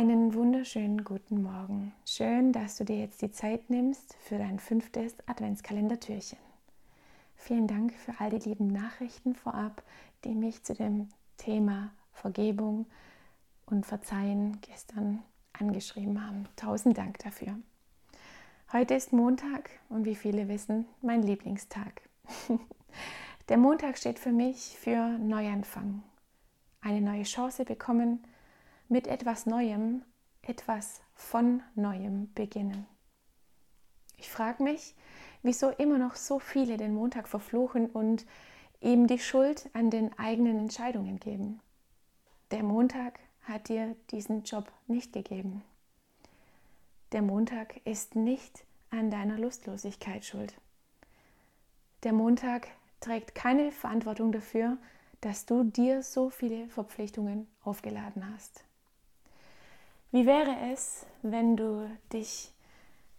Einen wunderschönen guten Morgen. Schön, dass du dir jetzt die Zeit nimmst für dein fünftes Adventskalendertürchen. Vielen Dank für all die lieben Nachrichten vorab, die mich zu dem Thema Vergebung und Verzeihen gestern angeschrieben haben. Tausend Dank dafür. Heute ist Montag und wie viele wissen, mein Lieblingstag. Der Montag steht für mich für Neuanfang. Eine neue Chance bekommen, mit etwas Neuem, etwas von Neuem beginnen. Ich frage mich, wieso immer noch so viele den Montag verfluchen und ihm die Schuld an den eigenen Entscheidungen geben. Der Montag hat dir diesen Job nicht gegeben. Der Montag ist nicht an deiner Lustlosigkeit schuld. Der Montag trägt keine Verantwortung dafür, dass du dir so viele Verpflichtungen aufgeladen hast. Wie wäre es, wenn du dich,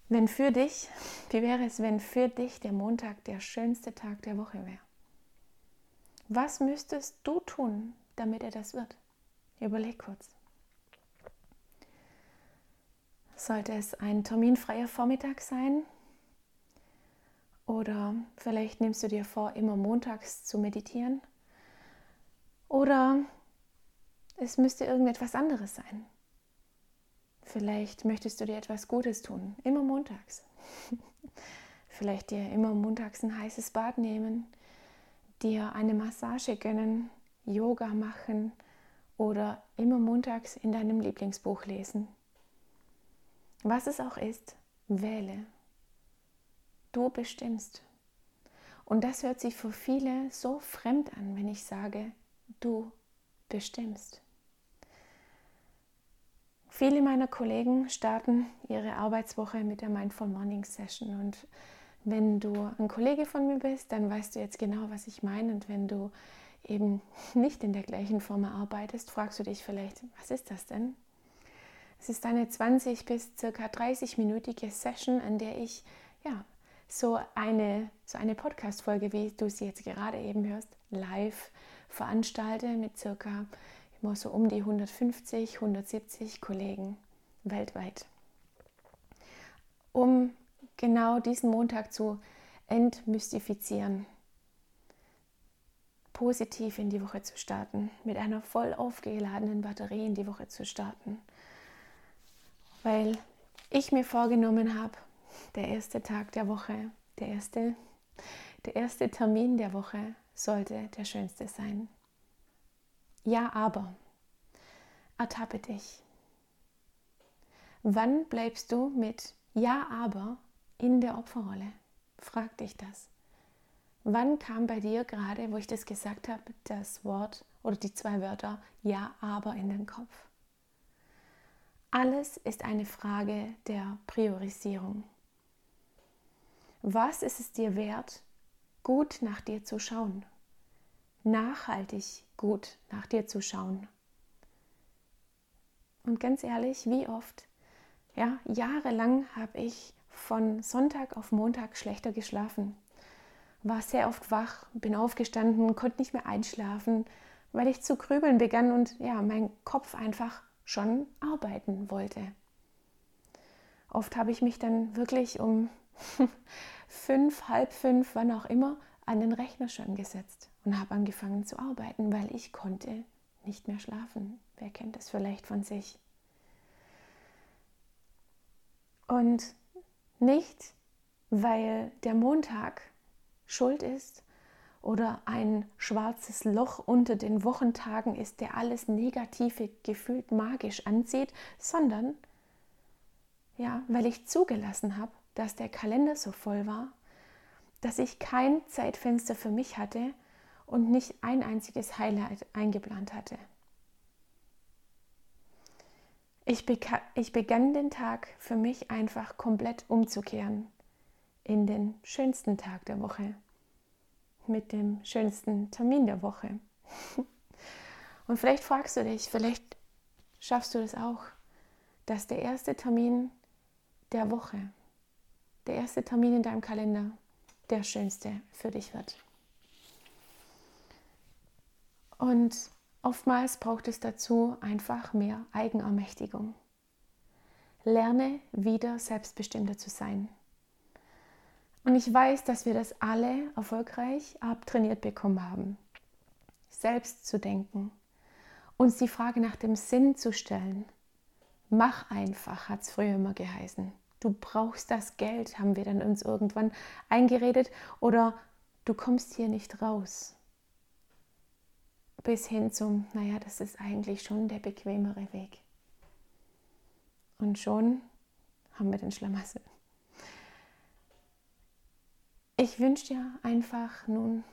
wenn für dich, wie wäre es, wenn für dich der Montag der schönste Tag der Woche wäre? Was müsstest du tun, damit er das wird? Überleg kurz. Sollte es ein terminfreier Vormittag sein? Oder vielleicht nimmst du dir vor, immer montags zu meditieren? Oder es müsste irgendetwas anderes sein. Vielleicht möchtest du dir etwas Gutes tun, immer montags. Vielleicht dir immer montags ein heißes Bad nehmen, dir eine Massage gönnen, Yoga machen oder immer montags in deinem Lieblingsbuch lesen. Was es auch ist, wähle. Du bestimmst. Und das hört sich für viele so fremd an, wenn ich sage, du bestimmst. Viele meiner Kollegen starten ihre Arbeitswoche mit der Mindful Morning Session und wenn du ein Kollege von mir bist, dann weißt du jetzt genau, was ich meine und wenn du eben nicht in der gleichen Form arbeitest, fragst du dich vielleicht, was ist das denn? Es ist eine 20 bis circa 30-minütige Session, an der ich ja so eine, so eine Podcast-Folge, wie du sie jetzt gerade eben hörst, live veranstalte mit circa immer so um die 150, 170 Kollegen weltweit. Um genau diesen Montag zu entmystifizieren, positiv in die Woche zu starten, mit einer voll aufgeladenen Batterie in die Woche zu starten. Weil ich mir vorgenommen habe, der erste Tag der Woche, der erste, der erste Termin der Woche sollte der schönste sein. Ja, aber. Ertappe dich. Wann bleibst du mit Ja, aber in der Opferrolle? Frag dich das. Wann kam bei dir gerade, wo ich das gesagt habe, das Wort oder die zwei Wörter Ja, aber in den Kopf? Alles ist eine Frage der Priorisierung. Was ist es dir wert, gut nach dir zu schauen? Nachhaltig gut nach dir zu schauen. Und ganz ehrlich, wie oft, ja, jahrelang habe ich von Sonntag auf Montag schlechter geschlafen. War sehr oft wach, bin aufgestanden, konnte nicht mehr einschlafen, weil ich zu grübeln begann und ja, mein Kopf einfach schon arbeiten wollte. Oft habe ich mich dann wirklich um fünf, halb fünf, wann auch immer, an den Rechner schon gesetzt und habe angefangen zu arbeiten, weil ich konnte nicht mehr schlafen. Wer kennt das vielleicht von sich? Und nicht, weil der Montag schuld ist oder ein schwarzes Loch unter den Wochentagen ist, der alles Negative gefühlt magisch anzieht, sondern ja, weil ich zugelassen habe, dass der Kalender so voll war, dass ich kein Zeitfenster für mich hatte und nicht ein einziges Highlight eingeplant hatte. Ich, ich begann den Tag für mich einfach komplett umzukehren in den schönsten Tag der Woche, mit dem schönsten Termin der Woche. Und vielleicht fragst du dich, vielleicht schaffst du das auch, dass der erste Termin der Woche, der erste Termin in deinem Kalender, der schönste für dich wird. Und oftmals braucht es dazu einfach mehr Eigenermächtigung. Lerne wieder selbstbestimmter zu sein. Und ich weiß, dass wir das alle erfolgreich abtrainiert bekommen haben. Selbst zu denken, uns die Frage nach dem Sinn zu stellen. Mach einfach, hat es früher immer geheißen. Du brauchst das Geld, haben wir dann uns irgendwann eingeredet. Oder du kommst hier nicht raus. Bis hin zum, naja, das ist eigentlich schon der bequemere Weg. Und schon haben wir den Schlamassel. Ich wünsche dir einfach nun,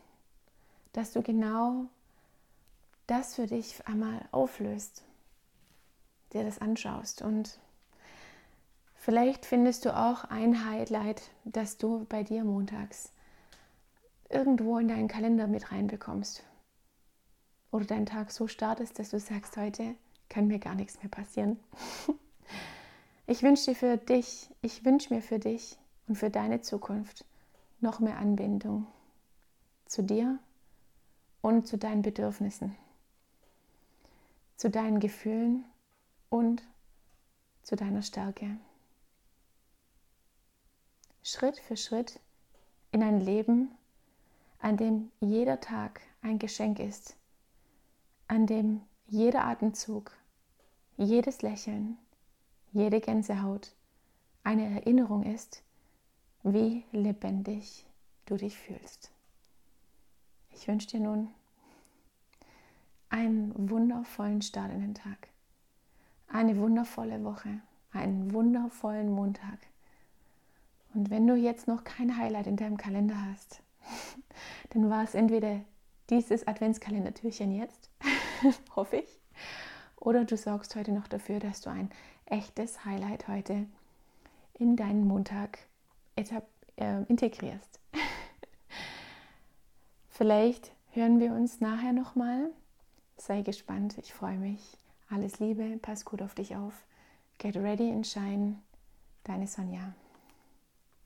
dass du genau das für dich einmal auflöst, dir das anschaust und vielleicht findest du auch ein Highlight, das du bei dir montags irgendwo in deinen Kalender mit reinbekommst oder deinen Tag so startest, dass du sagst, heute kann mir gar nichts mehr passieren. Ich wünsche dir für dich, ich wünsche mir für dich und für deine Zukunft noch mehr Anbindung zu dir und zu deinen Bedürfnissen, zu deinen Gefühlen und zu deiner Stärke. Schritt für Schritt in ein Leben, an dem jeder Tag ein Geschenk ist, an dem jeder Atemzug, jedes Lächeln, jede Gänsehaut eine Erinnerung ist, wie lebendig du dich fühlst. Ich wünsche dir nun einen wundervollen Start in den Tag, eine wundervolle Woche, einen wundervollen Montag. Und wenn du jetzt noch kein Highlight in deinem Kalender hast, dann war es entweder dieses Adventskalendertürchen jetzt, hoffe ich, oder du sorgst heute noch dafür, dass du ein echtes Highlight heute in deinen Montag äh, integrierst. Vielleicht hören wir uns nachher nochmal. Sei gespannt, ich freue mich. Alles Liebe, pass gut auf dich auf. Get ready and shine. Deine Sonja.